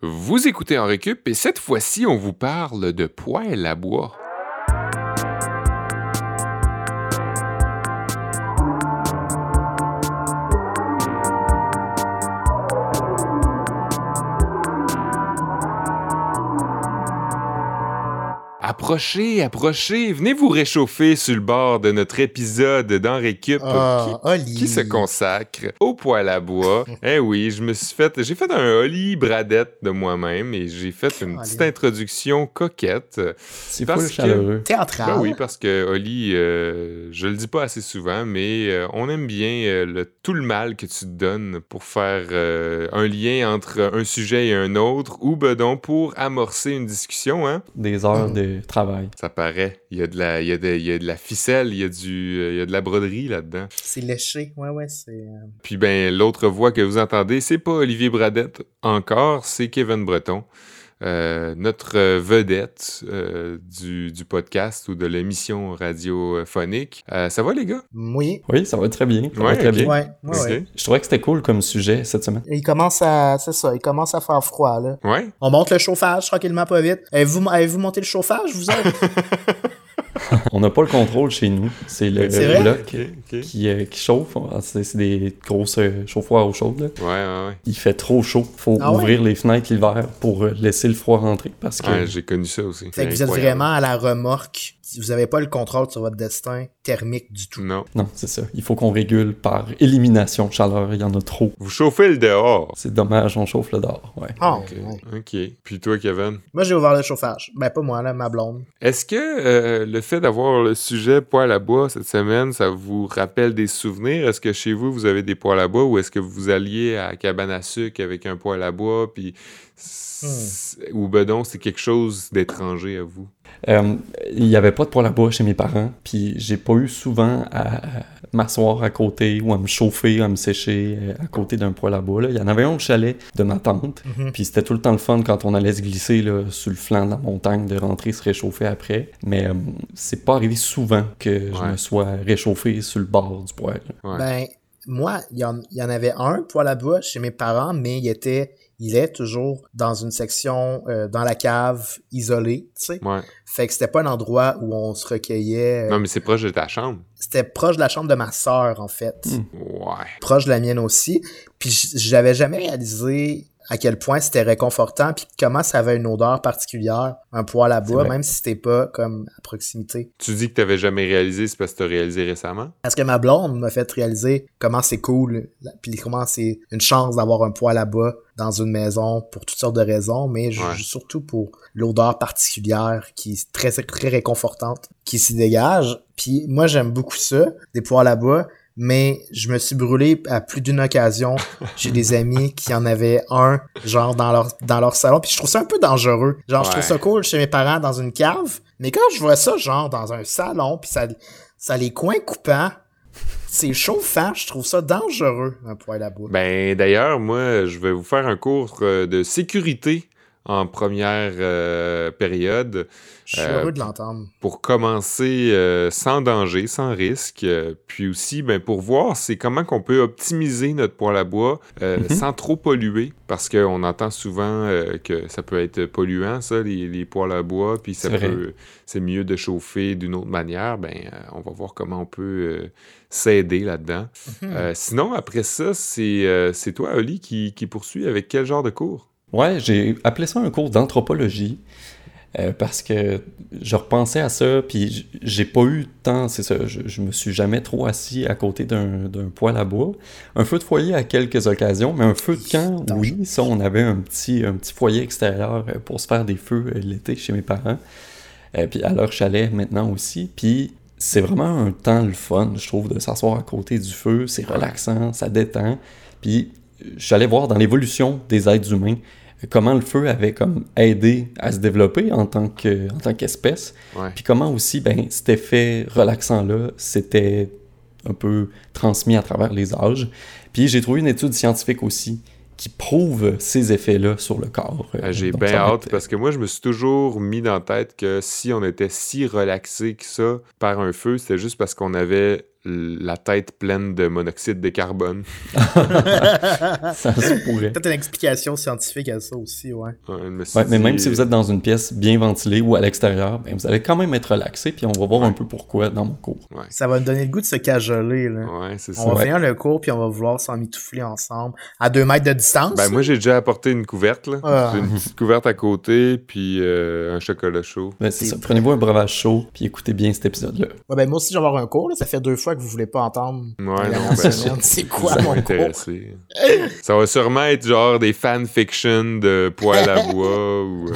Vous écoutez en récup et cette fois-ci, on vous parle de poêle à bois. Approchez, approchez, venez vous réchauffer sur le bord de notre épisode dans Récup Ah, qui, se consacre au poêle à bois? eh oui, je me suis fait, j'ai fait un Oli Bradette de moi-même et j'ai fait une petite introduction coquette. C'est Parce que- chaleureux. Théâtral. Ben oui, parce que Oli, euh, je le dis pas assez souvent, mais euh, on aime bien euh, le, tout le mal que tu te donnes pour faire euh, un lien entre un sujet et un autre, ou ben donc pour amorcer une discussion, hein? Des heures Mm. de travail. Ça paraît. Il y a de la, il y a de, il y a de la ficelle, il y a, du, euh, il y a de la broderie là-dedans. C'est léché. Ouais, ouais, c'est. euh, Puis ben, l'autre voix que vous entendez, c'est pas Olivier Bradette encore, c'est Kevin Breton. Euh, notre euh, vedette euh, du, du podcast ou de l'émission radiophonique. Euh, ça va les gars? Oui. Oui, ça va très bien. Ça va Ouais, très bien. Ouais, ouais. Je trouvais que c'était cool comme sujet cette semaine. Il commence à. C'est ça, il commence à faire froid, là. Ouais? On monte le chauffage tranquillement, pas vite. Avez-vous avez-vous monté le chauffage, vous autres? On n'a pas le contrôle chez nous. C'est le C'est bloc qui, euh, qui chauffe. Ah, C'est c'est des grosses euh, chauffoirs chaude. là. Ouais, ouais, ouais. Il fait trop chaud. faut Ah ouais? ouvrir les fenêtres l'hiver pour euh, laisser le froid rentrer parce que Ouais, j'ai connu ça aussi. fait que vous êtes vraiment à la remorque. Vous avez pas le contrôle sur votre destin thermique du tout. Non. non, c'est ça. Il faut qu'on régule par élimination de chaleur. Il y en a trop. Vous chauffez le dehors. C'est dommage, on chauffe le dehors. Ouais. Ah, Ok. ouais. Ok. Puis toi, Kevin? Moi, j'ai ouvert le chauffage. Ben, pas moi, là, ma blonde. Est-ce que euh, le fait d'avoir le sujet poêle à bois cette semaine, ça vous rappelle des souvenirs? Est-ce que chez vous, vous avez des poêles à bois ou est-ce que vous alliez à la cabane à sucre avec un poêle à bois? Puis. C'est- Ou ben donc, c'est quelque chose d'étranger à vous? Euh, il n'y avait pas de poêle à bois chez mes parents, puis j'ai pas eu souvent à m'asseoir à côté ou à me chauffer, à me sécher euh, à côté d'un poêle à bois. là. Il y en avait un au chalet de ma tante, Mhm. puis c'était tout le temps le fun quand on allait se glisser là, sur le flanc de la montagne, de rentrer se réchauffer après. Mais euh, c'est pas arrivé souvent que je Ouais. me sois réchauffé sur le bord du poêle. Ouais. Ben, moi, il y, y en avait un poêle à bois chez mes parents, mais il était, il est toujours dans une section, euh, dans la cave, isolée, tu sais. Ouais. Fait que c'était pas un endroit où on se recueillait. euh, Non, mais c'est proche de ta chambre. C'était proche de la chambre de ma sœur, en fait. Hmm. Ouais. Proche de la mienne aussi. Puis j'avais jamais réalisé à quel point c'était réconfortant, puis comment ça avait une odeur particulière, un poêle à bois, même si c'était pas comme à proximité. Tu dis que t'avais jamais réalisé, c'est parce que t'as réalisé récemment? Parce que ma blonde m'a fait réaliser comment c'est cool, puis comment c'est une chance d'avoir un poêle à bois dans une maison pour toutes sortes de raisons, mais Ouais. surtout pour l'odeur particulière qui est très, très réconfortante qui s'y dégage. Puis moi, j'aime beaucoup ça, des poêles à bois, mais je me suis brûlé à plus d'une occasion. J'ai des amis qui en avaient un, genre, dans leur, dans leur salon, puis je trouve ça un peu dangereux. Genre, je trouve ça cool chez mes parents dans une cave, mais quand je vois ça, genre, dans un salon, puis ça, les coins coupants, c'est chauffant, je trouve ça dangereux, un poêle à bois. Ben d'ailleurs, moi, je vais vous faire un cours euh, de sécurité en première euh, période Je suis euh, heureux de l'entendre. pour commencer euh, sans danger, sans risque. euh, puis aussi, ben, pour voir c'est comment qu'on peut optimiser notre poêle à bois euh, Mhm. sans trop polluer. Parce qu'on entend souvent euh, que ça peut être polluant, ça, les, les poêles à bois. Puis ça peut, c'est mieux de chauffer d'une autre manière. Ben, euh, on va voir comment on peut euh, s'aider là-dedans. Mhm. Euh, sinon, après ça, c'est euh, c'est toi, Oli, qui, qui poursuit avec quel genre de cours? Ouais, j'ai appelé ça un cours d'anthropologie euh, parce que je repensais à ça, puis j'ai pas eu tant, c'est ça, je, je me suis jamais trop assis à côté d'un d'un poêle à bois. Un feu de foyer à quelques occasions, mais un feu de camp, oui, ça, on avait un petit, un petit foyer extérieur euh, pour se faire des feux euh, l'été chez mes parents, Euh, puis à leur chalet maintenant aussi, puis c'est vraiment un temps le fun, je trouve, de s'asseoir à côté du feu, c'est relaxant, ça détend, puis je suis allé voir dans l'évolution des êtres humains comment le feu avait comme aidé à se développer en tant que en tant qu'espèce Ouais. puis comment aussi ben cet effet relaxant là c'était un peu transmis à travers les âges puis j'ai trouvé une étude scientifique aussi qui prouve ces effets-là sur le corps. Ah, J'ai bien hâte être- parce que moi, je me suis toujours mis dans la tête que si on était si relaxé que ça par un feu, c'était juste parce qu'on avait la tête pleine de monoxyde de carbone. ça se pourrait. Peut-être une explication scientifique à ça aussi, ouais. Ouais, mais, même si vous êtes dans une pièce bien ventilée ou à l'extérieur, ben, vous allez quand même être relaxé, puis on va voir un peu pourquoi dans mon cours. Ça va nous donner le goût de se cajoler, là. Ouais, c'est ça. On va finir le cours, puis on va vouloir s'en mitoufler ensemble à deux mètres de distance. Ben, moi, j'ai déjà apporté une couverte, là. Ah. J'ai une petite couverte à côté, puis euh, un chocolat chaud. Ben, c'est ça. Prenez-vous un breuvage chaud, puis écoutez bien cet épisode-là. Ouais, ben, moi aussi, je vais avoir un cours, là. Ça fait deux fois que vous voulez pas entendre. Ouais, non, ben, c'est quoi ça mon cours? ça va sûrement être genre des fanfictions de poils à bois ou. Euh,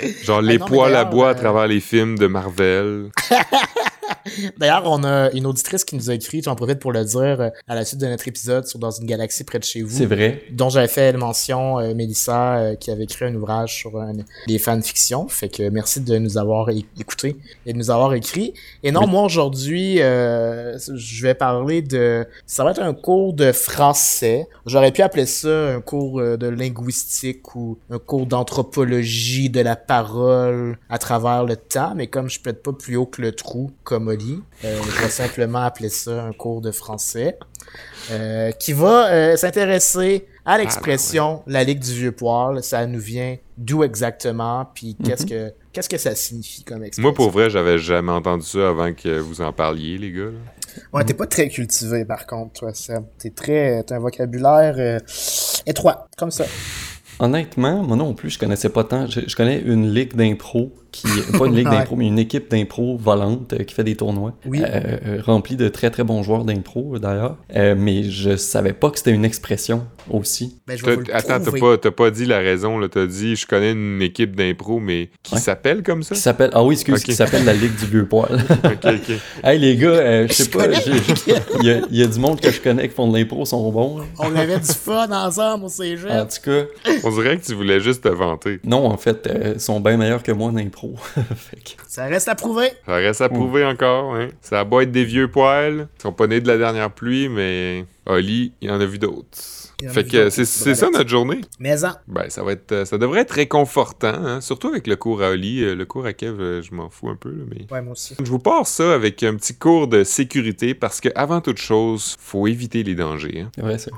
genre les poils à bois à euh, travers les films de Marvel. D'ailleurs, on a une auditrice qui nous a écrit, j'en profite pour le dire, euh, à la suite de notre épisode sur Dans une galaxie près de chez vous. C'est vrai. Dont j'avais fait mention, euh, Mélissa, euh, qui avait écrit un ouvrage sur les fanfictions. Fait que merci de nous avoir écoutés et de nous avoir écrit. Et non, moi aujourd'hui, je vais parler de... Ça va être un cours de français. J'aurais pu appeler ça un cours de linguistique ou un cours d'anthropologie de la parole à travers le temps, mais comme je peux être pas plus haut que le trou, comme euh, je vais simplement appeler ça un cours de français. Euh, qui va euh, s'intéresser à l'expression la Ligue du Vieux Poil. Ça nous vient d'où exactement, puis qu'est-ce mhm. que qu'est-ce que ça signifie comme expression. Moi, pour vrai, j'avais jamais entendu ça avant que vous en parliez, les gars. Ouais, t'es pas très cultivé, par contre, toi, Sam. T'es très... T'as un vocabulaire étroit, comme ça. Honnêtement, moi non plus, je connaissais pas tant. je connais une ligue d'impro qui pas une ligue d'impro, mais une équipe d'impro volante euh, qui fait des tournois, oui. Euh, euh, remplie de très très bons joueurs d'impro d'ailleurs. mais je savais pas que c'était une expression aussi. Ben, attends, t'as pas, pas dit la raison, là. T'as dit je connais une équipe d'impro, mais qui s'appelle comme ça? Qui s'appelle. Ah oui, excuse, qui s'appelle la Ligue du Vieux Poil. ok, ok. Hey les gars, je sais pas, il y, a du monde que je connais qui font de l'impro, sont bons. On avait du fun ensemble au cégep. En tout cas. On dirait que tu voulais juste te vanter. Non, en fait, ils sont bien meilleurs que moi en impro. Ça reste à prouver. Ça reste à prouver encore, hein. Ça a beau être des vieux poils. Ils sont pas nés de la dernière pluie, mais Oli, il en a vu d'autres. Fait que c'est ça notre journée. Mais Ben, ça va être, ça devrait être réconfortant, hein. surtout avec le cours à Oli. Euh, le cours à Kev, euh, je m'en fous un peu. mais... Ouais, moi aussi. Je vous passe ça avec un petit cours de sécurité parce que avant toute chose, faut éviter les dangers. Hein. Ouais, c'est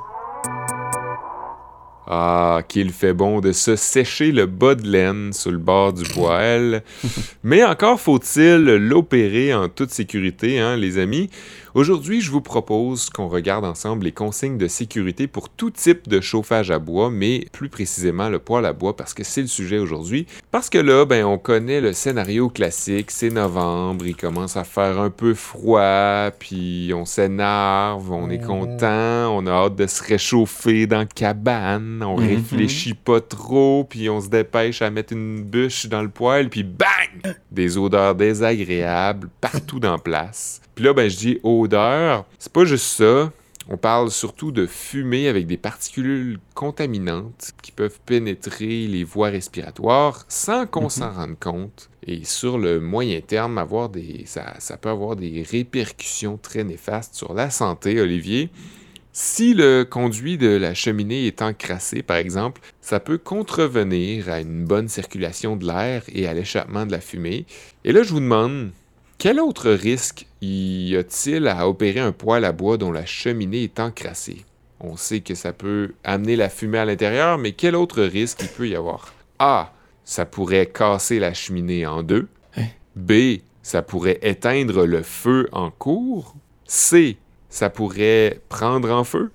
ah, qu'il fait bon de se sécher le bas de laine sur le bord du poêle. Mais encore faut-il l'opérer en toute sécurité, hein, les amis. Aujourd'hui, je vous propose qu'on regarde ensemble les consignes de sécurité pour tout type de chauffage à bois, mais plus précisément le poêle à bois parce que c'est le sujet aujourd'hui. Parce que là, ben, on connaît le scénario classique, c'est novembre, il commence à faire un peu froid, puis on s'énerve, on est content, on a hâte de se réchauffer dans la cabane, on mhm. réfléchit pas trop, puis on se dépêche à mettre une bûche dans le poêle, puis bang! Des odeurs désagréables partout dans place. Puis là, ben, je dis odeur. C'est pas juste ça. On parle surtout de fumée avec des particules contaminantes qui peuvent pénétrer les voies respiratoires sans qu'on mhm. s'en rende compte. Et sur le moyen terme, avoir des, ça, ça peut avoir des répercussions très néfastes sur la santé, Olivier. Si le conduit de la cheminée est encrassé, par exemple, ça peut contrevenir à une bonne circulation de l'air et à l'échappement de la fumée. Et là, je vous demande, quel autre risque y a-t-il à opérer un poêle à bois dont la cheminée est encrassée? On sait que ça peut amener la fumée à l'intérieur, mais quel autre risque il peut y avoir? A. Ça pourrait casser la cheminée en deux. Hein? B. Ça pourrait éteindre le feu en cours. C. Ça pourrait prendre en feu.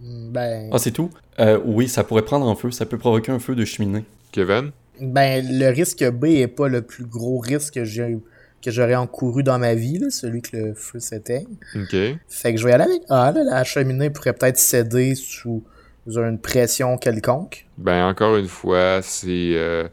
Ben... Ah, c'est tout? Euh, oui, ça pourrait prendre en feu. Ça peut provoquer un feu de cheminée. Kevin? Ben, le risque B est pas le plus gros risque que j'ai que j'aurais encouru dans ma vie, celui que le feu s'éteigne. OK. Fait que je vais y aller avec Ah, là, la cheminée pourrait peut-être céder sous une pression quelconque. Ben, encore une fois, c'est euh,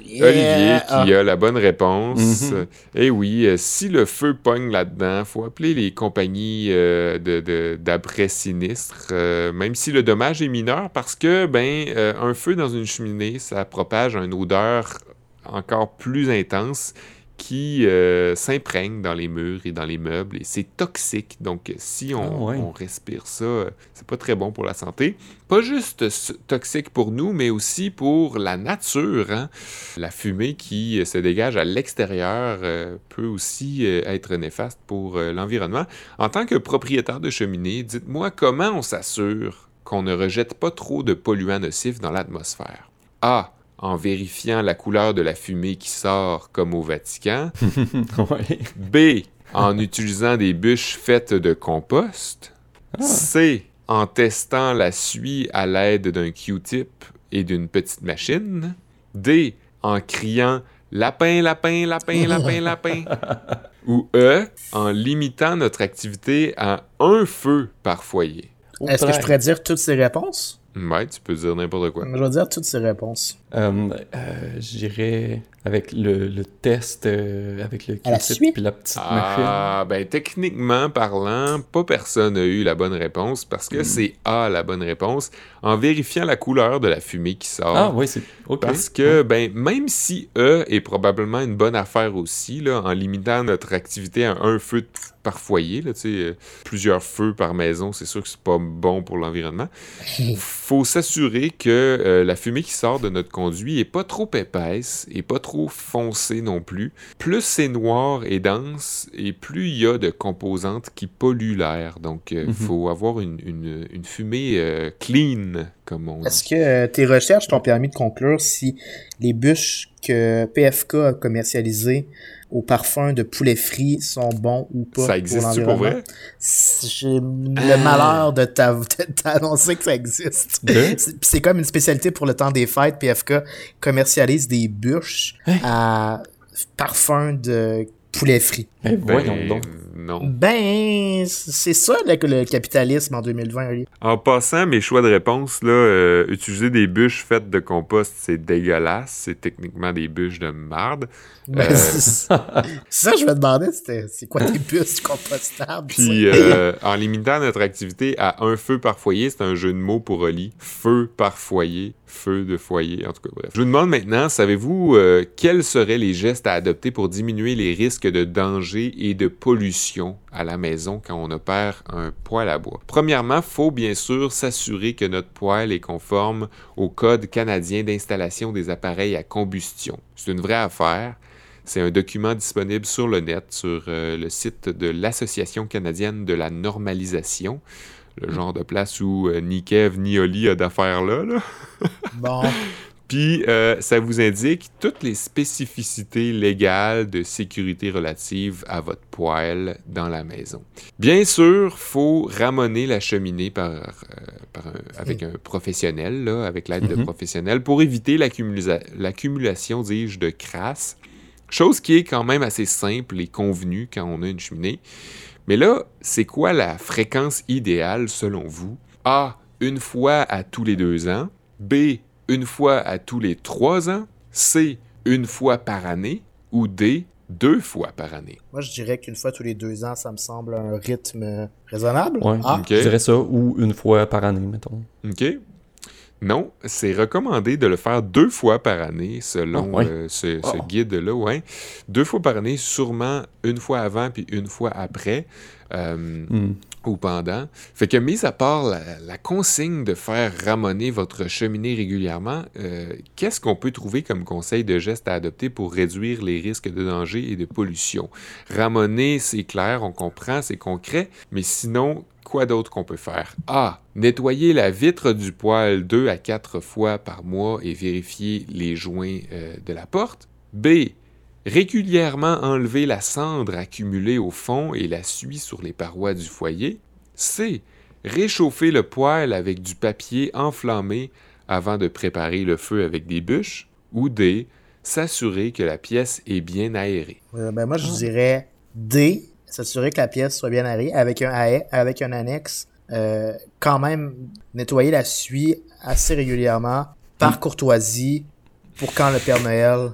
Olivier qui a la bonne réponse. Mhm. Et eh oui, euh, si le feu pogne là-dedans, faut appeler les compagnies euh, de d'après sinistre, même si le dommage est mineur, parce que, ben, un feu dans une cheminée, ça propage une odeur encore plus intense qui euh, s'imprègne dans les murs et dans les meubles et c'est toxique. Donc, si on, Ah ouais. on respire ça, euh, c'est pas très bon pour la santé. Pas juste toxique pour nous, mais aussi pour la nature. hein. La fumée qui euh, se dégage à l'extérieur euh, peut aussi euh, être néfaste pour l'environnement. En tant que propriétaire de cheminée, dites-moi comment on s'assure qu'on ne rejette pas trop de polluants nocifs dans l'atmosphère. A. En vérifiant la couleur de la fumée qui sort comme au Vatican. ouais. B. En utilisant des bûches faites de compost. C. En testant la suie à l'aide d'un Q-tip et d'une petite machine. D. En criant lapin, lapin, lapin, lapin, lapin. Ou E. En limitant notre activité à un feu par foyer. Est-ce que je pourrais dire toutes ces réponses? Ouais, tu peux dire n'importe quoi. Je vais dire toutes ces réponses. Euh, euh, J'irais avec le, le test, euh, avec le suite? puis la petite machine. Ah, ben techniquement parlant, pas personne n'a eu la bonne réponse parce que c'est A la bonne réponse en vérifiant la couleur de la fumée qui sort. Ah, oui, c'est. Ok. Parce que, ben, même si E est probablement une bonne affaire aussi, là, en limitant notre activité à un feu par foyer, là, tu sais, euh, plusieurs feux par maison, c'est sûr que c'est pas bon pour l'environnement. Faut s'assurer que euh, la fumée qui sort de notre conduit est pas trop épaisse et pas trop foncée non plus. Plus c'est noir et dense, et plus il y a de composantes qui polluent l'air. Donc, il Mhm. faut avoir une, une- une fumée euh, clean, comme on dit. Est-ce que euh, tes recherches t'ont permis de conclure si les bûches que PFK a commercialisées au parfum de poulet frit sont bons ou pas Ça existe-tu pour vrai? J'ai le malheur de t'a- de t'annoncer que ça existe. C'est- comme une spécialité pour le temps des fêtes. PFK commercialise des bûches à parfum de poulet frit. Ben, voyons Ben, donc. Non. Ben, c'est ça là, que le capitalisme en 2020. Oli. En passant, mes choix de réponse, là, euh, utiliser des bûches faites de compost, c'est dégueulasse. C'est techniquement des bûches de marde. Ben, Euh. c'est ça, je me demandais, c'est quoi tes bûches compostables? Puis, euh, en limitant notre activité à un feu par foyer, c'est un jeu de mots pour Oli. Feu par foyer, feu de foyer, en tout cas, bref. Je vous demande maintenant, savez-vous quels seraient les gestes à adopter pour diminuer les risques de danger et de pollution? À la maison quand on opère un poêle à bois? Premièrement, faut bien sûr s'assurer que notre poêle est conforme au Code canadien d'installation des appareils à combustion. C'est une vraie affaire. C'est un document disponible sur le net, sur euh, le site de l'Association canadienne de la normalisation, le genre de place où euh, ni Kev ni Oli a d'affaires là. là. Bon, Puis, euh, ça vous indique toutes les spécificités légales de sécurité relatives à votre poêle dans la maison. Bien sûr, faut ramoner la cheminée par, euh, par un- avec un professionnel, là, avec l'aide de Mhm. professionnels, pour éviter l'accumula- l'accumulation, dis-je, de crasse. Chose qui est quand même assez simple et convenue quand on a une cheminée. Mais là, c'est quoi la fréquence idéale selon vous? A. Une fois à tous les deux ans. B. Une fois à tous les trois ans. C. Une fois par année. Ou D. Deux fois par année. moi je dirais qu'une fois tous les deux ans, ça me semble un rythme raisonnable. Ouais, Ah, je dirais ça, ou une fois par année, mettons. OK? Non, c'est recommandé de le faire deux fois par année selon Ah, ouais. euh, ce, ce Oh. guide-là. Ouais. Deux fois par année, sûrement une fois avant puis une fois après. Euh, Hmm. Ou pendant. Fait que, mis à part la, consigne de faire ramoner votre cheminée régulièrement, euh, qu'est-ce qu'on peut trouver comme conseil de geste à adopter pour réduire les risques de danger et de pollution? Ramoner, c'est clair, on comprend, c'est concret, mais sinon, quoi d'autre qu'on peut faire? A. Nettoyer la vitre du poêle deux à quatre fois par mois et vérifier les joints euh, de la porte. B. Régulièrement enlever la cendre accumulée au fond et la suie sur les parois du foyer. C. Réchauffer le poêle avec du papier enflammé avant de préparer le feu avec des bûches. Ou D. S'assurer que la pièce est bien aérée. Euh, ben moi je dirais D, s'assurer que la pièce soit bien aérée avec un avec un annexe. Euh, quand même nettoyer la suie assez régulièrement par courtoisie pour quand le Père Noël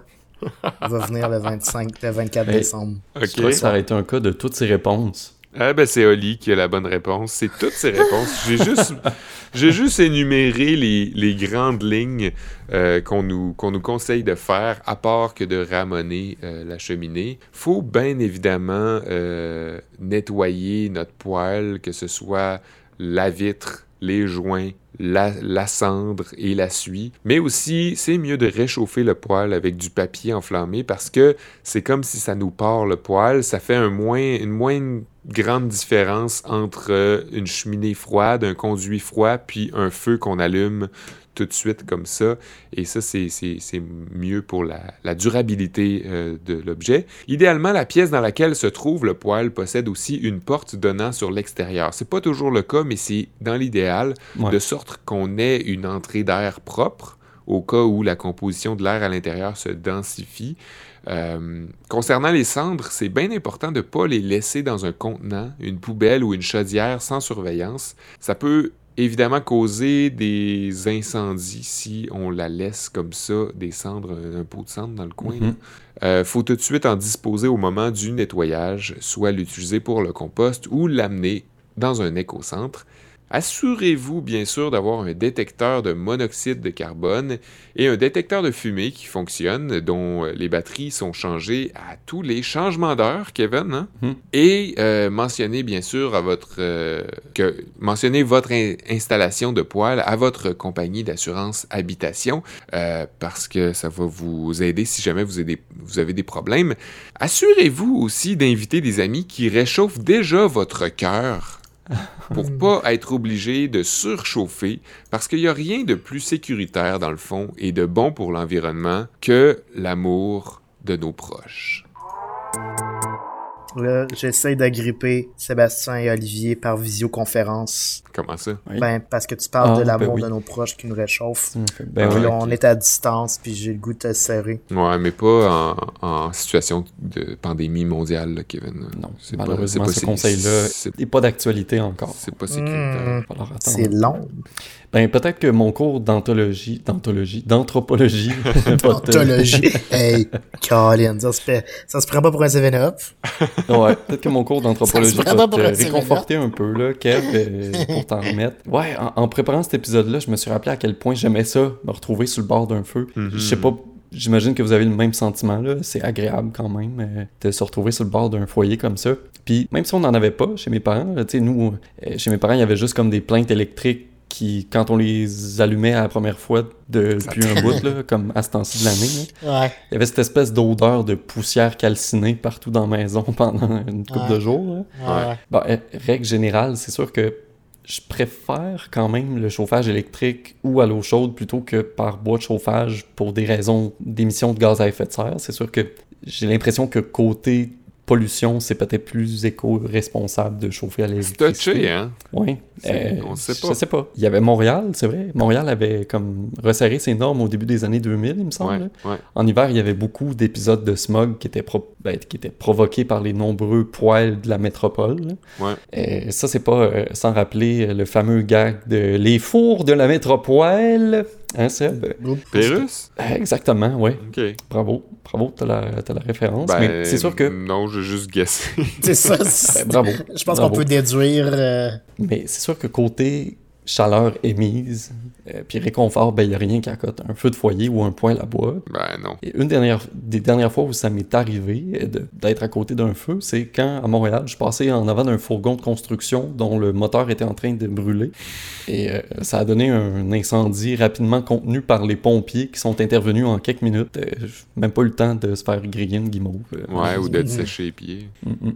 va venir le 25, le 24 Hey. décembre. Je crois que ça aurait été un cas de toutes ces réponses. Ah ben c'est Oli qui a la bonne réponse. C'est toutes ces réponses. J'ai juste, j'ai juste énuméré les, les grandes lignes euh, qu'on nous, qu'on nous conseille de faire, à part que de ramoner euh, la cheminée. Faut bien évidemment euh, nettoyer notre poêle, que ce soit la vitre, les joints, la, la, cendre et la suie. Mais aussi, c'est mieux de réchauffer le poêle avec du papier enflammé parce que c'est comme si ça nous part le poêle. Ça fait un moins, une moins grande différence entre une cheminée froide, un conduit froid, puis un feu qu'on allume tout de suite comme ça. Et ça, c'est mieux pour la, la durabilité euh, de l'objet. Idéalement, la pièce dans laquelle se trouve le poêle possède aussi une porte donnant sur l'extérieur. C'est pas toujours le cas, mais c'est dans l'idéal, ouais. de sorte qu'on ait une entrée d'air propre au cas où la composition de l'air à l'intérieur se densifie. Euh, concernant les cendres, c'est bien important de ne pas les laisser dans un contenant, une poubelle ou une chaudière sans surveillance. Ça peut évidemment causer des incendies si on la laisse comme ça, des cendres, un pot de cendre dans le coin. Il mm -hmm. euh, faut tout de suite en disposer au moment du nettoyage, soit l'utiliser pour le compost ou l'amener dans un écocentre. Assurez-vous bien sûr d'avoir un détecteur de monoxyde de carbone et un détecteur de fumée qui fonctionne, dont les batteries sont changées à tous les changements d'heure, Kevin. Hein? Hmm. Mm. Et euh, mentionnez bien sûr à votre euh, que mentionnez votre in installation de poêle à votre compagnie d'assurance habitation euh, parce que ça va vous aider si jamais vous avez des, vous avez des problèmes. Assurez-vous aussi d'inviter des amis qui réchauffent déjà votre cœur pour pas être obligé de surchauffer, parce qu'il n'y a rien de plus sécuritaire dans le fond et de bon pour l'environnement que l'amour de nos proches. Là, j'essaie d'agripper Sébastien et Olivier par visioconférence. Comment ça? Oui. Ben, parce que tu parles ah, de l'amour ben oui. de nos proches qui nous réchauffe. Ben oui, okay. on est à distance, puis j'ai le goût de te serrer. Ouais, mais pas en, en situation de pandémie mondiale, là, Kevin. Non, malheureusement, pas, ce conseil-là n'est pas d'actualité encore. C'est pas sécuritaire. Mmh, c'est long. Ben, peut-être que mon cours d'anthologie, d'anthologie, d'anthropologie... d'anthologie, hey, Colin, ça se, fait, ça se prend pas pour un 7-up. ouais, peut-être que mon cours d'anthropologie va te réconforter un peu, là, Kev, euh, pour t'en remettre. Ouais, en, en, préparant cet épisode-là, je me suis rappelé à quel point j'aimais ça, me retrouver sur le bord d'un feu. Mm -hmm. Je sais pas J'imagine que vous avez le même sentiment, là. C'est agréable quand même euh, de se retrouver sur le bord d'un foyer comme ça. Puis même si on n'en avait pas chez mes parents, tu sais, nous, euh, chez mes parents, il y avait juste comme des plaintes électriques qui, quand on les allumait à la première fois de, depuis un bout, là, comme à ce temps-ci de l'année, ouais. il y avait cette espèce d'odeur de poussière calcinée partout dans la maison pendant une couple ouais. de jours. Ouais. Bon, euh, règle générale, c'est sûr que je préfère quand même le chauffage électrique ou à l'eau chaude plutôt que par bois de chauffage pour des raisons d'émissions de gaz à effet de serre. C'est sûr que j'ai l'impression que côté pollution, c'est peut-être plus éco-responsable de chauffer à l'électricité. C'est touché, hein? Oui. Euh, on sait pas. Je sais pas. Il y avait Montréal, c'est vrai. Montréal avait comme resserré ses normes au début des années 2000, il me semble. Ouais, ouais. En hiver, il y avait beaucoup d'épisodes de smog qui étaient, pro... ben, qui étaient provoqués par les nombreux poêles de la métropole. Ouais. Et ça, c'est pas euh, sans rappeler le fameux gag de les fours de la métropole. Hein, Seb? Pérus? Exactement, oui. OK. Bravo. Bravo, t'as la, as la référence. Ben, mais c'est sûr que. Non, j'ai juste guessé. c'est ça. Ben, bravo. Je pense qu'on peut déduire. Euh... Mais c'est sûr que côté chaleur émise, euh, puis réconfort, ben il n'y a rien qui accote un feu de foyer ou un poêle à bois. Ben non. Et une dernière, des dernières fois où ça m'est arrivé d'être à côté d'un feu, c'est quand à Montréal, je passais en avant d'un fourgon de construction dont le moteur était en train de brûler. Et euh, ça a donné un incendie rapidement contenu par les pompiers qui sont intervenus en quelques minutes. Euh, même pas eu le temps de se faire griller une guimauve. Ouais, ou d'être séché les pieds.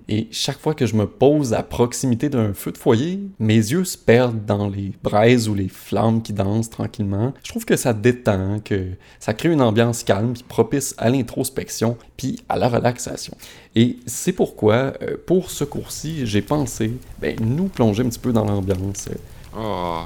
Et chaque fois que je me pose à proximité d'un feu de foyer, mes yeux se perdent dans les braises ou les flammes qui dansent tranquillement. Je trouve que ça détend, que ça crée une ambiance calme, puis propice à l'introspection, puis à la relaxation. Et c'est pourquoi, euh, pour ce cours-ci, j'ai pensé, ben, nous plonger un petit peu dans l'ambiance. Oh.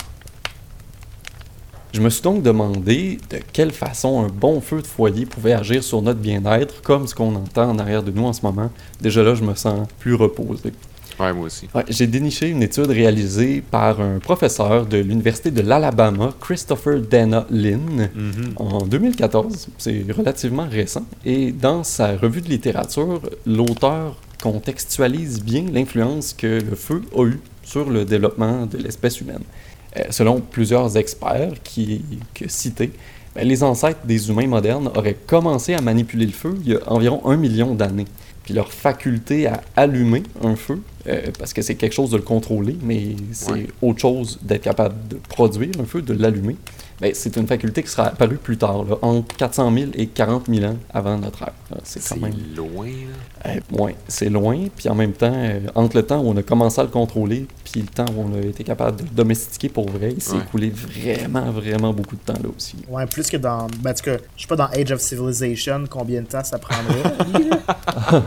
Je me suis donc demandé de quelle façon un bon feu de foyer pouvait agir sur notre bien-être, comme ce qu'on entend en arrière de nous en ce moment. Déjà là, je me sens plus reposé. Ouais, moi aussi. Ouais, J'ai déniché une étude réalisée par un professeur de l'Université de l'Alabama, Christopher Dana Lynn, mm -hmm. en 2014. C'est relativement récent. Et dans sa revue de littérature, l'auteur contextualise bien l'influence que le feu a eu sur le développement de l'espèce humaine. Euh, selon plusieurs experts qui, que cités, ben, les ancêtres des humains modernes auraient commencé à manipuler le feu il y a environ un million d'années. Puis leur faculté à allumer un feu, euh, parce que c'est quelque chose de le contrôler, mais c'est Ouais. autre chose d'être capable de produire un feu, de l'allumer, ben, c'est une faculté qui sera apparue plus tard, là, entre 400 000 et 40 000 ans avant notre ère. Euh, C'est quand même loin, là. euh, ouais, c'est loin, puis en même temps, euh, entre le temps où on a commencé à le contrôler, puis le temps où on a été capable de le domestiquer pour vrai, il s'est Ouais. écoulé vraiment, vraiment beaucoup de temps là aussi. Ouais, plus que dans. Ben, en tout cas, je sais pas dans Age of Civilization combien de temps ça prendrait?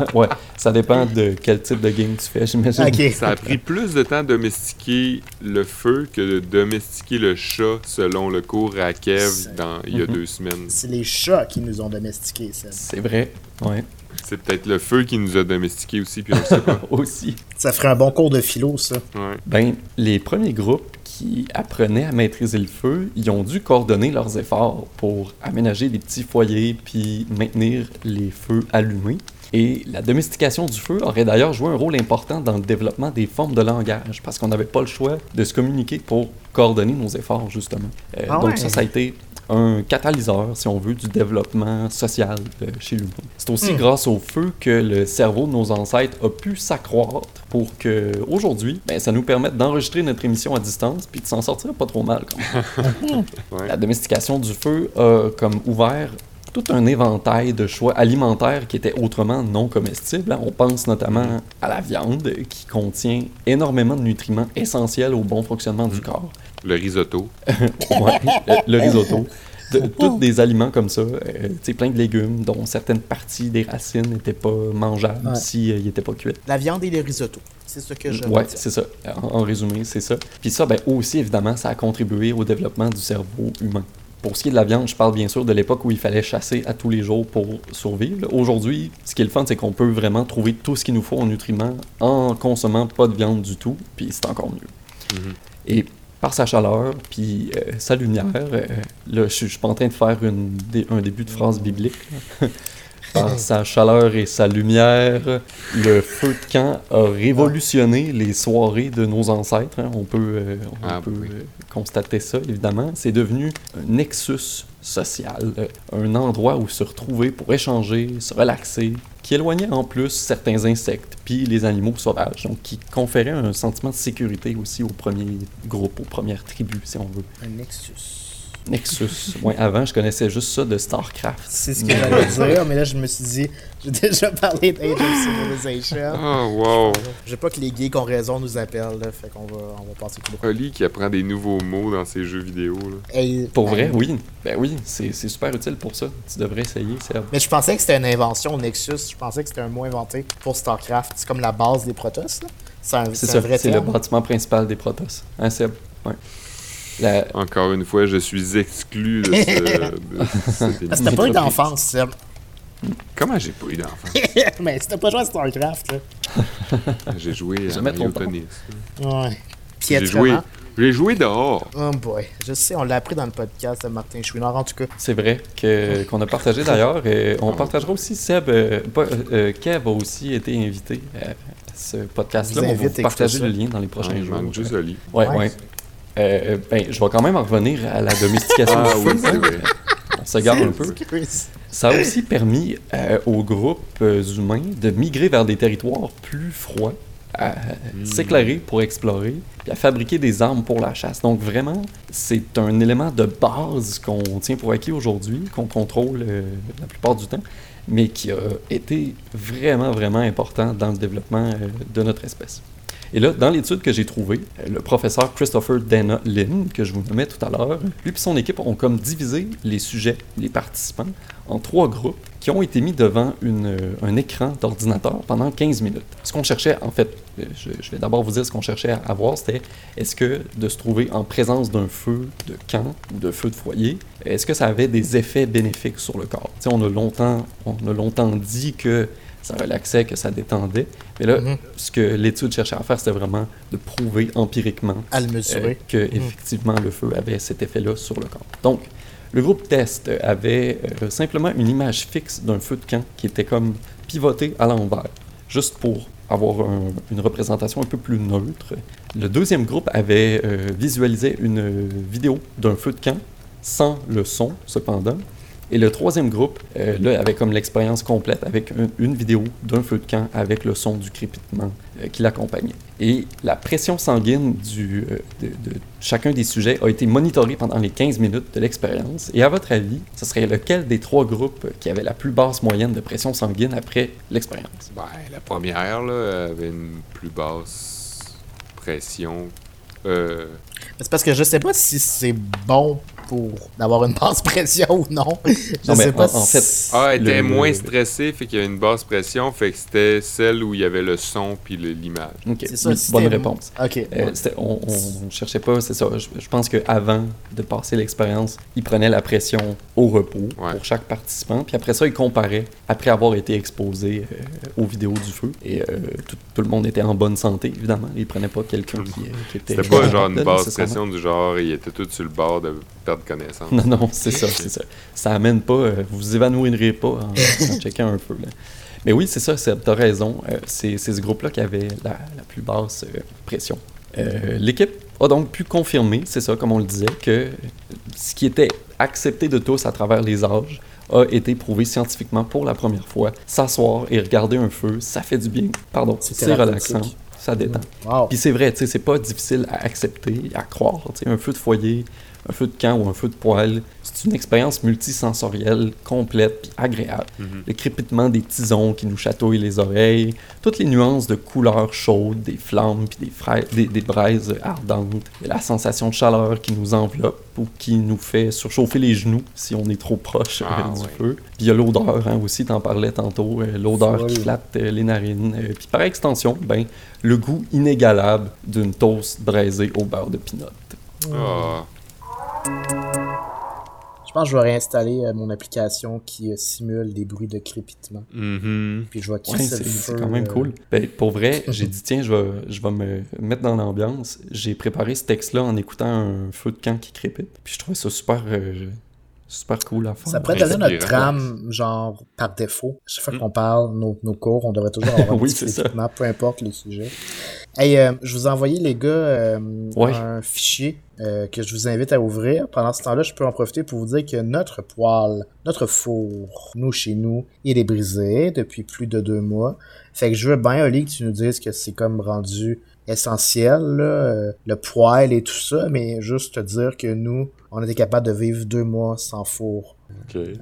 ouais, ça dépend de quel type de game tu fais, j'imagine. Ça a pris plus de temps de domestiquer le feu que de domestiquer le chat selon le cours à Kev dans, il y a Mhm. deux semaines. C'est les chats qui nous ont domestiqués, ça. C'est vrai, ouais, C'est peut-être le feu qui nous a domestiqués aussi, puis on le sait pas. aussi. Ça ferait un bon cours de philo, ça. Ouais. Ben, les premiers groupes qui apprenaient à maîtriser le feu, ils ont dû coordonner leurs efforts pour aménager des petits foyers puis maintenir les feux allumés. Et la domestication du feu aurait d'ailleurs joué un rôle important dans le développement des formes de langage, parce qu'on n'avait pas le choix de se communiquer pour coordonner nos efforts, justement. Euh, Ah donc ouais. ça, ça a été un catalyseur, si on veut, du développement social euh, chez l'humain. C'est aussi Hmm. grâce au feu que le cerveau de nos ancêtres a pu s'accroître pour que aujourd'hui, ben, ça nous permette d'enregistrer notre émission à distance puis de s'en sortir pas trop mal. Quand même. Ouais. La domestication du feu a comme ouvert tout un éventail de choix alimentaires qui étaient autrement non comestibles. hein. On pense notamment à la viande qui contient énormément de nutriments essentiels au bon fonctionnement du corps. Le risotto. Ouais, le, le risotto. De- tous des aliments comme ça, euh, plein de légumes dont certaines parties des racines n'étaient pas mangeables Ouais. si euh, ils n'étaient pas cuits. La viande et les risottos. C'est ce que je Ouais, retiens. c'est ça. En, en résumé, c'est ça. Puis ça, ben aussi, évidemment, ça a contribué au développement du cerveau humain. Pour ce qui est de la viande, je parle bien sûr de l'époque où il fallait chasser à tous les jours pour survivre. Aujourd'hui, ce qui est le fun, c'est qu'on peut vraiment trouver tout ce qu'il nous faut en nutriments en consommant pas de viande du tout, puis c'est encore mieux. Mhm. Et par sa chaleur, puis euh, sa lumière, euh, là, je suis pas en train de faire une, un début de phrase biblique. par sa chaleur et sa lumière, le feu de camp a révolutionné les soirées de nos ancêtres. hein. On peut, euh, on Ah, peut oui. euh, constater ça, évidemment. C'est devenu un nexus social, euh, un endroit où se retrouver pour échanger, se relaxer, qui éloignait en plus certains insectes, puis les animaux sauvages, donc qui conférait un sentiment de sécurité aussi aux premiers groupes, aux premières tribus, si on veut. Un Nexus. Nexus. Ouais, avant, je connaissais juste ça de StarCraft. C'est ce que j'allais dire, mais là, je me suis dit, j'ai déjà parlé d'Age of Civilization. Oh, wow. Je veux pas que les geeks ont raison nous appellent, là, fait qu'on va, on va passer tout le Oli qui apprend des nouveaux mots dans ses jeux vidéo. Là. Hey, Pour vrai, oui. Ben oui, c'est c'est super utile pour ça. Tu devrais essayer, Seb. Mais je pensais que c'était une invention, Nexus. Je pensais que c'était un mot inventé pour StarCraft. C'est comme la base des Protoss, là. C'est ça, un vrai c'est le bâtiment principal des Protoss. Hein, Seb? Ouais. La- Encore une fois, je suis exclu de, ce, de Ah, émission. C'était pas eu d'enfance, Seb. Comment j'ai pas eu d'enfant? mais c'était pas joué à StarCraft, là. J'ai joué à Mario. Tennis. Ouais. J'ai joué, j'ai joué dehors. Oh boy. Je sais, on l'a appris dans le podcast de Martin Chouinard, en tout cas. C'est vrai que- qu'on a partagé d'ailleurs. et on partagera aussi, Seb, euh, pas- euh, Kev a aussi été invité à ce podcast-là. Je vous On va invite vous à partager le lien dans les Ouais, prochains il jours. manque juste Oli. Ouais, Ouais. ouais. Euh, ben, je vais quand même en revenir à la domestication Ah oui. On se garde un peu. Ça a aussi permis euh, aux groupes euh, humains de migrer vers des territoires plus froids, à s'éclairer pour explorer, puis à fabriquer des armes pour la chasse. Donc vraiment, c'est un élément de base qu'on tient pour acquis aujourd'hui, qu'on contrôle euh, la plupart du temps, mais qui a été vraiment, vraiment important dans le développement de notre espèce. Et là, dans l'étude que j'ai trouvée, euh, le professeur Christopher Dana Lynn, que je vous nommais tout à l'heure, lui et son équipe ont comme divisé les sujets, les participants, en trois groupes qui ont été mis devant euh, un écran d'ordinateur pendant 15 minutes. Ce qu'on cherchait, en fait, euh, je, vais d'abord vous dire ce qu'on cherchait à avoir, c'était est-ce que de se trouver en présence d'un feu de camp ou de feu de foyer, est-ce que ça avait des effets bénéfiques sur le corps? On a longtemps, on a longtemps dit que ça relaxait, que ça détendait. Mais là, Mhm. ce que l'étude cherchait à faire, c'était vraiment de prouver empiriquement À le euh, mesurer. que effectivement le feu avait cet effet-là sur le corps. Donc, le groupe test avait euh, simplement une image fixe d'un feu de camp qui était comme pivoté à l'envers. juste pour avoir une représentation un peu plus neutre. Le deuxième groupe avait euh, visualisé une vidéo d'un feu de camp sans le son, cependant. Et le troisième groupe, euh, là, avait comme l'expérience complète avec une vidéo d'un feu de camp avec le son du crépitement euh, qui l'accompagnait. Et la pression sanguine du, euh, de, chacun des sujets a été monitorée pendant les 15 minutes de l'expérience. Et à votre avis, ce serait lequel des trois groupes qui avait la plus basse moyenne de pression sanguine après l'expérience? Ben, la première là, avait une plus basse pression. C'est parce que je sais pas si c'est bon pour d'avoir une basse pression ou non. Je sais pas en, fait, ah, elle était moins stressée, fait qu'il y a une basse pression, fait que c'était celle où il y avait le son puis l'image. Ok, c'est ça. bonne réponse. Ok. Euh, on, on, cherchait pas, c'est ça. Je, pense que avant de passer l'expérience, il prenait la pression au repos pour chaque participant, puis après ça, il comparait après avoir été exposé euh, aux vidéos du feu. Et euh, tout, le monde était en bonne santé, évidemment. Il prenait pas quelqu'un qui, qui, était. C'était pas genre une basse pression du genre, il était tout sur le bord de perdre connaissance. Non, non, c'est ça, c'est ça. Ça amène pas, euh, vous vous évanouirez pas en, checkant un peu. Mais oui, c'est ça, t'as raison. Euh, c'est ce groupe-là qui avait la, plus basse euh, pression. L'équipe a donc pu confirmer, c'est ça, comme on le disait, que ce qui était accepté de tous à travers les âges a été prouvé scientifiquement pour la première fois. S'asseoir et regarder un feu, ça fait du bien. Pardon, c'est relaxant ça détend. Puis c'est vrai, tu sais, c'est pas difficile à accepter, à croire. Tu sais, un feu de foyer, un feu de camp ou un feu de poêle, c'est une expérience multisensorielle, complète puis agréable. Mhm. Le crépitement des tisons qui nous chatouillent les oreilles, toutes les nuances de couleurs chaudes, des flammes puis des, des, braises ardentes, la sensation de chaleur qui nous enveloppe ou qui nous fait surchauffer les genoux si on est trop proche ah, du feu. Puis il y a l'odeur hein, aussi, t'en parlais tantôt, euh, l'odeur qui flatte euh, les narines. Euh, puis par extension, ben, le goût inégalable d'une toast braisée au beurre de pinot. Ah. Je pense que je vais réinstaller euh, mon application qui euh, simule des bruits de crépitement. Mm-hmm. Puis je vais C'est quand même cool. Ben, pour vrai, j'ai dit, tiens, je vais, je vais me mettre dans l'ambiance. J'ai préparé ce texte-là en écoutant un feu de camp qui crépite. Puis je trouvais ça super. Euh, super cool à faire. Ça pourrait donner notre trame, genre, par défaut. Chaque fois mm. qu'on parle, nos, nos, cours, on devrait toujours avoir un oui, petit peu importe le sujet. Hey, euh, je vous ai envoyé, les gars, euh, un fichier euh, que je vous invite à ouvrir. Pendant ce temps-là, je peux en profiter pour vous dire que notre poêle, notre four, nous, chez nous, il est brisé depuis plus de deux mois. Fait que je veux bien, Oli, que tu nous dises que c'est comme rendu essentiel, là, le poêle et tout ça, mais juste te dire que nous, on était capable de vivre deux mois sans four.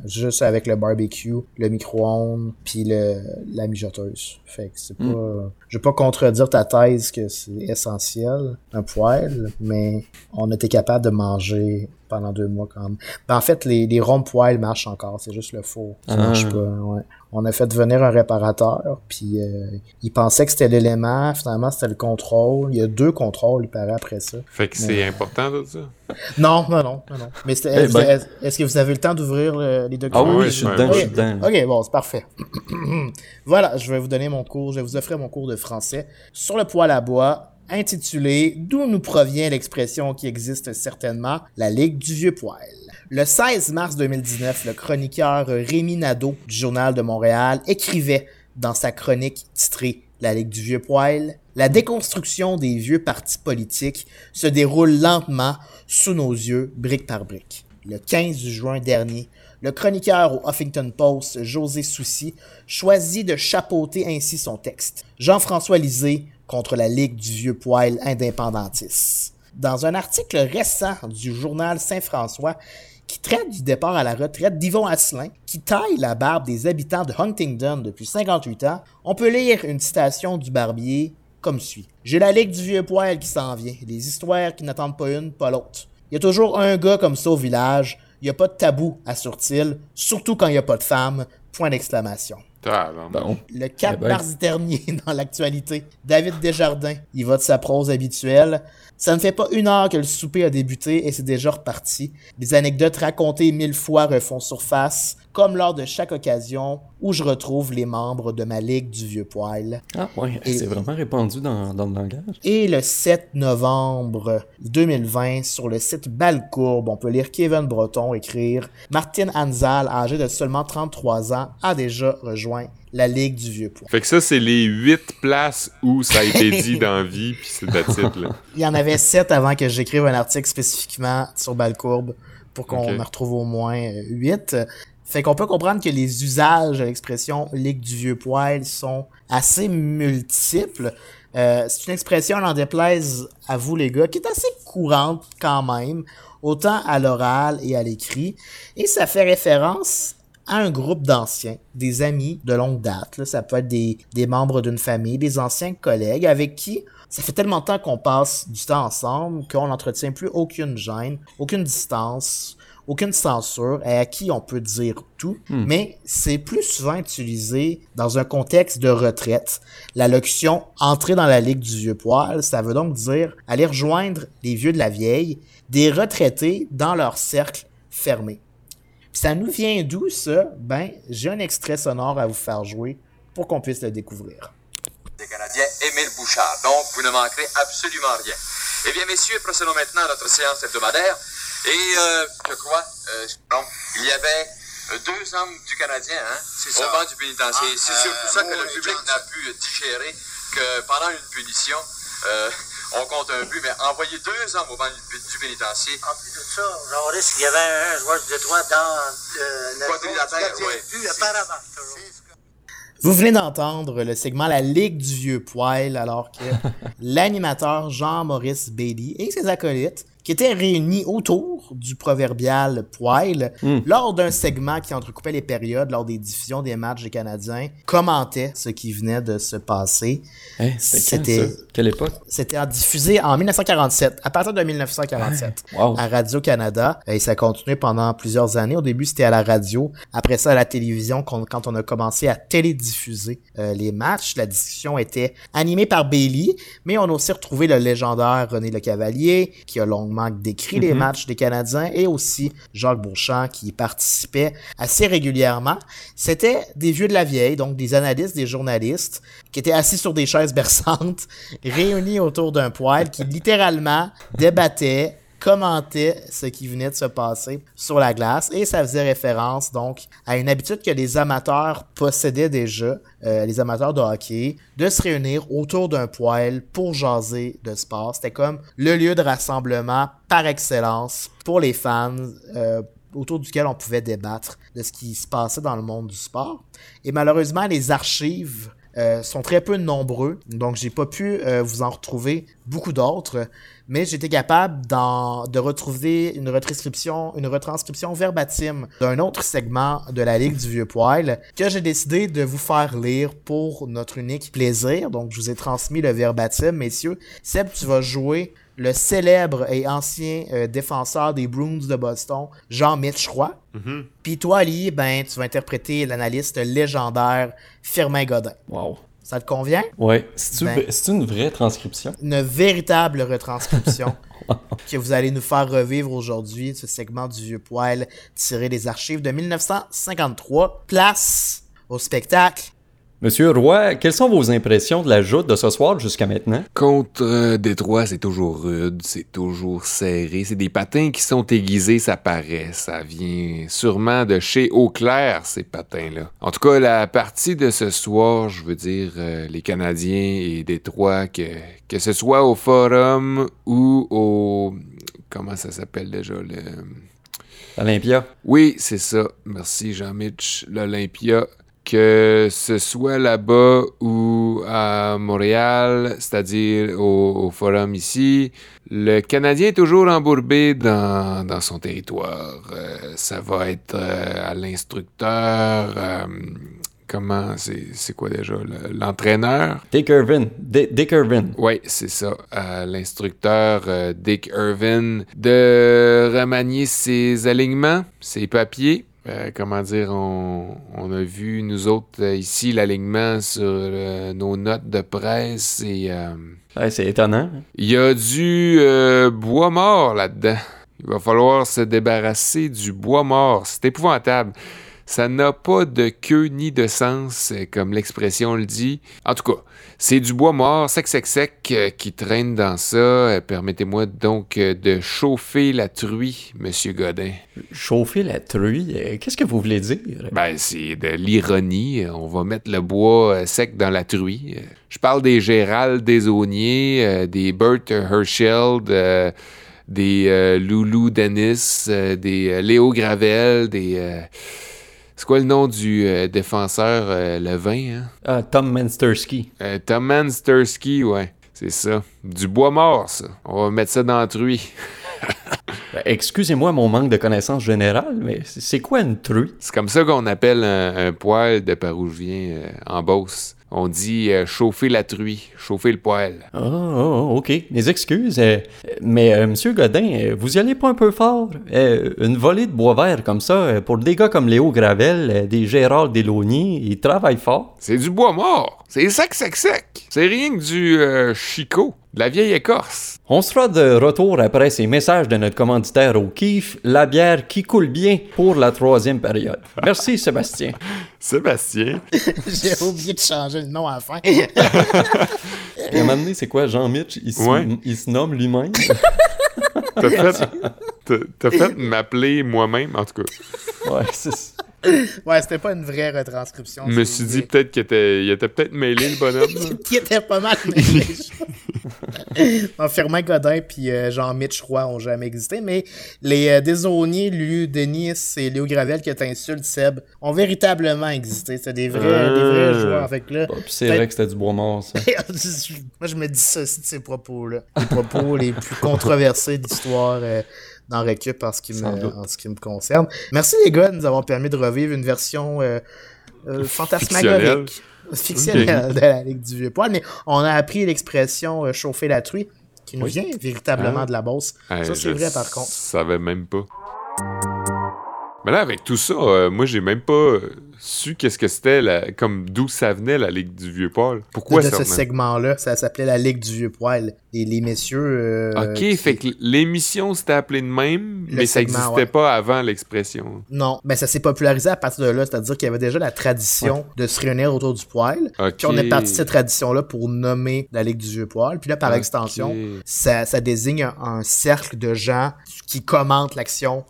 Juste avec le barbecue, le micro-ondes, puis le, la mijoteuse. Fait que c'est hmm. pas... Je vais pas contredire ta thèse que c'est essentiel, un poêle, mais on était capable de manger pendant deux mois quand même. Ben, en fait, les, les ronds poêles marchent encore, c'est juste le four qui ah. marche pas. Ouais. On a fait venir un réparateur, puis euh, il pensait que c'était l'élément, finalement c'était le contrôle. Il y a deux contrôles, il paraît, après ça. Fait que c'est important de ça? Non, non, non, non. Mais eh ben. est-ce que vous avez le temps d'ouvrir les documents? Ah oui, je suis dedans, je suis dedans. Ok, bon, c'est parfait. voilà, je vais vous donner mon cours, je vais vous offrir mon cours de français sur le poêle à bois intitulé D'où nous provient l'expression qui existe certainement, la Ligue du Vieux Poil. Le 16 mars 2019, le chroniqueur Rémi Nadeau du Journal de Montréal écrivait dans sa chronique titrée La Ligue du Vieux Poil La déconstruction des vieux partis politiques se déroule lentement sous nos yeux, brique par brique. Le 15 juin dernier, le chroniqueur au Huffington Post, José Soucy, choisit de chapeauter ainsi son texte. Jean-François Lisée contre la Ligue du vieux poil indépendantiste. Dans un article récent du journal Saint-François, qui traite du départ à la retraite d'Yvon Asselin, qui taille la barbe des habitants de Huntingdon depuis 58 ans, on peut lire une citation du barbier comme suit. J'ai la ligue du vieux poil qui s'en vient, des histoires qui n'attendent pas une, pas l'autre. Il y a toujours un gars comme ça au village, il n'y a pas de tabou à Surtil, surtout quand il n'y a pas de femme, point d'exclamation. Le 4 eh ben. mars dernier, dans l'actualité, David Desjardins, il va de sa prose habituelle. Ça ne fait pas une heure que le souper a débuté et c'est déjà reparti. Les anecdotes racontées mille fois refont surface, comme lors de chaque occasion où je retrouve les membres de ma ligue du vieux poil. Ah ouais, c'est vraiment répandu dans, dans, le langage. Et le 7 novembre 2020, sur le site Balcourbe, on peut lire Kevin Breton écrire « Martine Anzal, âgée de seulement 33 ans, a déjà rejoint la Ligue du Vieux Poil. Fait que ça, c'est les huit places où ça a été dit dans vie, puis c'est le titre, là. Il y en avait sept avant que j'écrive un article spécifiquement sur Balcourbe pour qu'on en retrouve au moins huit. Fait qu'on peut comprendre que les usages de l'expression Ligue du Vieux Poil sont assez multiples. Euh, c'est une expression, n'en déplaise à vous les gars, qui est assez courante quand même, autant à l'oral et à l'écrit. Et ça fait référence à un groupe d'anciens, des amis de longue date. Ça peut être des, des membres d'une famille, des anciens collègues avec qui ça fait tellement de temps qu'on passe du temps ensemble qu'on n'entretient plus aucune gêne, aucune distance, aucune censure et à qui on peut dire tout, hmm. mais c'est plus souvent utilisé dans un contexte de retraite. La locution entrer dans la ligue du vieux poil, ça veut donc dire aller rejoindre les vieux de la vieille, des retraités dans leur cercle fermé ça nous vient d'où ça? Ben, j'ai un extrait sonore à vous faire jouer pour qu'on puisse le découvrir. Des Canadiens, Émile Bouchard. Donc, vous ne manquerez absolument rien. Eh bien, messieurs, procédons maintenant à notre séance hebdomadaire. Et euh, je crois, euh, il y avait euh, deux hommes du Canadien hein, au banc du pénitencier. Ah, C'est surtout ça que le public n'a pu digérer que pendant une punition, on compte un but, mais envoyer deux hommes au banc du, pénitencier. En plus de ça, on risque qu'il y avait un joueur de droit dans euh, le but apparemment. Vous venez d'entendre le segment La Ligue du Vieux Poil, alors que l'animateur Jean-Maurice Bailey et ses acolytes qui étaient réunis autour du proverbial poil hmm. lors d'un segment qui entrecoupait les périodes lors des diffusions des matchs des Canadiens, commentaient ce qui venait de se passer. Hein, c'était quelle époque? C'était diffusé en 1947, à partir de 1947 à Radio Canada et ça a continué pendant plusieurs années. Au début, c'était à la radio, après ça à la télévision quand on a commencé à télédiffuser euh, les matchs. La discussion était animée par Bailey, mais on a aussi retrouvé le légendaire René Le Cavalier qui a longuement décrit les mhm. matchs des Canadiens et aussi Jacques Beauchamp qui participait assez régulièrement. C'était des vieux de la vieille, donc des analystes, des journalistes qui étaient assis sur des chaises berçantes, réunis autour d'un poêle qui littéralement débattaient commentait ce qui venait de se passer sur la glace et ça faisait référence donc à une habitude que les amateurs possédaient déjà, euh, les amateurs de hockey, de se réunir autour d'un poêle pour jaser de sport. C'était comme le lieu de rassemblement par excellence pour les fans. Euh, autour duquel on pouvait débattre de ce qui se passait dans le monde du sport. Et malheureusement, les archives euh, sont très peu nombreux, donc j'ai pas pu vous en retrouver beaucoup d'autres mais j'étais capable de retrouver une retranscription, une retranscription verbatim d'un autre segment de la Ligue du Vieux Poil que j'ai décidé de vous faire lire pour notre unique plaisir. Donc, je vous ai transmis le verbatim, messieurs. Seb, tu vas jouer le célèbre et ancien euh, défenseur des Bruins de Boston, Jean-Mitch Roy. Mm-hmm. Puis toi, Ali, ben, tu vas interpréter l'analyste légendaire Firmin Godin. Wow. Ça te convient? Oui. Ben, c'est une vraie transcription? Une véritable retranscription que vous allez nous faire revivre aujourd'hui, ce segment du vieux poil tiré des archives de 1953. Place au spectacle Monsieur Roy, quelles sont vos impressions de la joute de ce soir jusqu'à maintenant? Contre euh, Détroit, c'est toujours rude, c'est toujours serré. C'est des patins qui sont aiguisés, ça paraît. Ça vient sûrement de chez Eau-Claire, ces patins-là. En tout cas, la partie de ce soir, je veux dire, euh, les Canadiens et Détroit, que, que ce soit au Forum ou au... Comment ça s'appelle déjà? Le... L'Olympia. Oui, c'est ça. Merci, Jean-Mitch. L'Olympia que ce soit là-bas ou à Montréal, c'est-à-dire au, forum ici, le Canadien est toujours embourbé dans, dans son territoire. Euh, ça va être euh, à l'instructeur. Euh, comment c'est quoi déjà l'entraîneur? Dick Irvin Dick Irvin oui c'est ça l'instructeur Dick Irvin de remanier ses alignements ses papiers euh, comment dire, on, a vu, nous autres, euh, ici, l'alignement sur euh, nos notes de presse et... c'est étonnant. Il y a du bois mort là-dedans. Il va falloir se débarrasser du bois mort. C'est épouvantable. Ça n'a pas de queue ni de sens, euh, comme l'expression le dit. En tout cas, c'est du bois mort, sec, sec, sec, euh, qui traîne dans ça. Euh, Permettez-moi donc de chauffer la truie, Monsieur Godin. Chauffer la truie, qu'est-ce que vous voulez dire? Ben, c'est de l'ironie. On va mettre le bois sec dans la truie. Je parle des Gérald Desauniers, euh, des Bert Herschel, de- des euh, Loulou Dennis, euh, des euh, Léo Gravel, des... c'est quoi le nom du euh, défenseur euh, le vin, hein? Ah, Tom Menstersky. Euh, Tom Manstersky, ouais. C'est ça. Du bois mort, ça. On va mettre ça dans la truie. Ben, Excusez-moi mon manque de connaissances générales, mais c'est c'est quoi une truie? C'est comme ça qu'on appelle un, un poêle de par où je viens euh, en Beauce. On dit euh, chauffer la truie, chauffer le poêle. Ah, ah, ok. Mes excuses. euh, mais, euh, Monsieur Godin, vous y allez pas un peu fort? Une volée de bois vert comme ça, pour des gars comme Léo Gravel, des Gérard Delaunier, ils travaillent fort. C'est du bois mort. C'est sec, sec, sec. C'est rien que du chicot, de la vieille écorce. On sera de retour après ces messages de notre commanditaire au kiff, la bière qui coule bien pour la troisième période. Merci Sébastien. Sébastien, J'ai oublié de changer le nom à la fin. Et à un moment donné, c'est quoi, Jean-Mitch? Il, se- Ouais. il se nomme lui-même? t'as fait, fait m'appeler moi-même, en tout cas. ouais, c'est ça. Ouais, c'était pas une vraie retranscription. Je me suis dit peut-être qu'il était, il était peut-être mêlé, le bonhomme. qui était pas mal mêlé. Non, Firmin Godin puis euh, Jean-Mitch Roy ont jamais existé, mais les euh, Desauniers, Lulu, Denis et Léo Gravel qui t'insultent, Seb, ont véritablement existé. C'est des vrais, des vrais Euh. joueurs. Fait que là, Bon, puis c'est vrai que c'était du bois mort, ça. moi, je me dis ça aussi de ces propos-là. Les propos les plus controversés d'histoire euh, dans Récup en ce, qui me, en ce qui me concerne. Merci les gars de nous avoir permis de revivre une version euh, euh, fantasmagorique. Fictionnelle de la Ligue du Vieux-Poil, mais on a appris l'expression euh, chauffer la truie qui nous Oui. vient véritablement Ah. de la Beauce. Hey, ça, c'est je vrai par contre. savais même pas. Mais là, avec tout ça, euh, moi, j'ai même pas euh, su qu'est-ce que c'était, la- comme d'où ça venait, la Ligue du Vieux-Paul. Pourquoi de ça ce segment-là, ça s'appelait la Ligue du Vieux-Poil. Et les messieurs. euh, Ok, qui- fait que l'émission s'était appelée de même, Le mais ça n'existait ouais. pas avant l'expression. Non, mais ça s'est popularisé à partir de là, c'est-à-dire qu'il y avait déjà la tradition de se réunir autour du poil. Puis on est parti de cette tradition-là pour nommer la Ligue du Vieux Poil. Puis là, par extension, ça, ça désigne un, un cercle de gens qui commentent l'action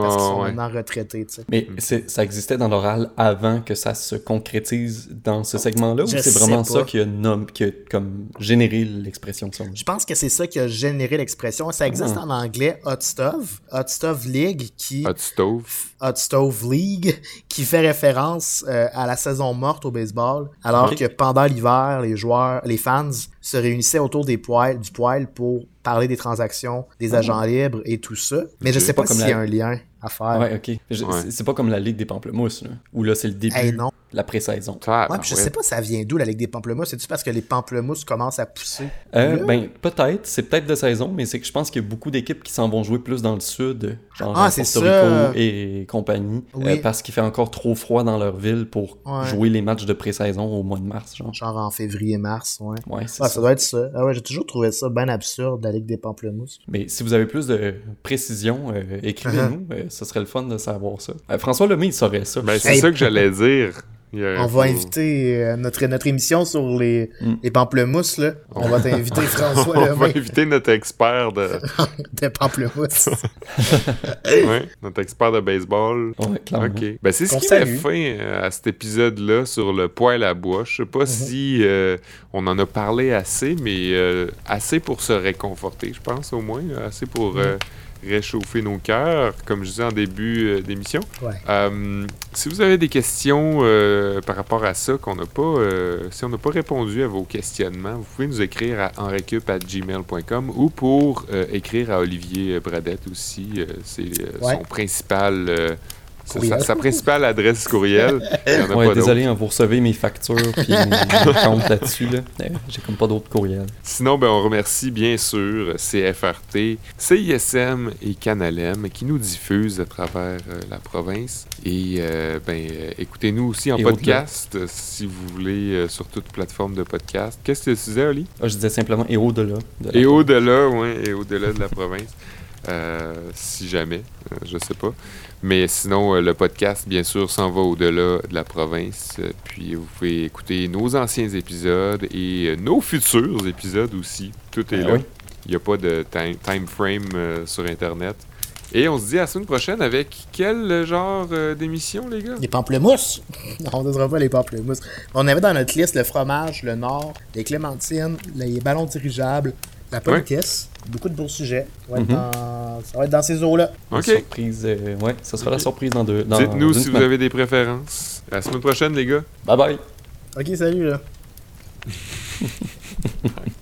parce qu'ils sont ouais. maintenant retraités. tu sais. Mais c'est- ça existait dans l'oral avant que ça se concrétise dans ce segment-là, ou c'est vraiment pas. ça qui a, nom- qui a comme généré l'expression ça? Je pense que c'est ça qui a généré l'expression. Ça existe Ah. en anglais, Hot Stuff, Hot Stuff League, qui Hot Stove. Hot Stove League, qui fait référence euh, à la saison morte au baseball, alors que pendant l'hiver, les joueurs, les fans se réunissaient autour des poils, du poil pour parler des transactions, des agents libres et tout ça. Mais je Ok. sais pas Pas comme s'il y a un lien à faire. Ouais, ok. Je- Ouais. c'est- C'est pas comme la Ligue des Pamplemousses, là, où là c'est le début, Hey, non. La pré-saison. Ah, Ouais, puis je ouais. sais pas ça vient d'où la Ligue des pamplemousses. C'est-tu parce que les pamplemousses commencent à pousser? Euh, ben, peut-être, c'est peut-être de saison, mais c'est que je pense qu'il y a beaucoup d'équipes qui s'en vont jouer plus dans le sud, genre Ah, Porto ça. Rico et compagnie, Oui. euh, parce qu'il fait encore trop froid dans leur ville pour Ouais. jouer les matchs de pré-saison au mois de mars, genre. Genre en février-mars, ouais. Ouais, ça. ça doit être ça. Ah ouais, j'ai toujours trouvé ça bien absurde, la Ligue des pamplemousses. Mais si vous avez plus de précision, euh, écrivez-nous, Uh-huh. euh, ce serait le fun de savoir ça. Euh, François Lemay, il saurait ça. Ben, c'est Hey. ça que j'allais dire. On va inviter euh, notre, notre émission sur les, Mm. les pamplemousses, là. On va t'inviter François On va inviter notre expert de, de pamplemousses. ouais, notre expert de baseball. Ouais. Ok. Ben, c'est ce qui met fin euh, à cet épisode-là sur le poêle à bois. Je sais pas si euh, on en a parlé assez, mais euh, assez pour se réconforter, je pense, au moins. Assez pour euh, réchauffer nos cœurs, comme je disais en début euh, d'émission. Ouais. Euh, si vous avez des questions euh, par rapport à ça, qu'on n'a pas, si on n'a pas répondu à vos questionnements, vous pouvez nous écrire à enrecup@gmail.com ou pour écrire à Olivier Bradette aussi. c'est Ouais. son principal, sa, sa- principale adresse courriel. Ouais, pas désolé, hein, vous recevez mes factures puis mes comptes là-dessus. Là. J'ai comme pas d'autres courriels. Sinon, ben, on remercie bien sûr CFRT, CISM et Canalem qui nous diffusent à travers euh, la province. Et euh, ben, euh, écoutez-nous aussi en Et podcast si vous voulez euh, sur toute plateforme de podcast. Qu'est-ce que tu disais, Oli? Ah, je disais simplement et au-delà. de Et au-delà, oui, et au-delà de la province. Euh, si jamais, euh, je sais pas. Mais sinon, euh, le podcast, bien sûr, s'en va au-delà de la province. Puis vous pouvez écouter nos anciens épisodes et nos futurs épisodes aussi. Tout est Ah là. oui. Il n'y a pas de time, time frame euh, sur Internet. Et on se dit à la semaine prochaine avec quel genre euh, d'émission, les gars? Les pamplemousses. on ne pas les pamplemousses. On avait dans notre liste le fromage, le nord, les clémentines, les ballons dirigeables, la politesse. Beaucoup de beaux sujets. Ça va être, Mhm. dans... ça va être dans ces eaux-là. La OK. Surprise, euh, ouais, ça sera la surprise dans deux. Dites-nous si vous avez des préférences. À la semaine prochaine, les gars. Bye bye. Ok, salut là.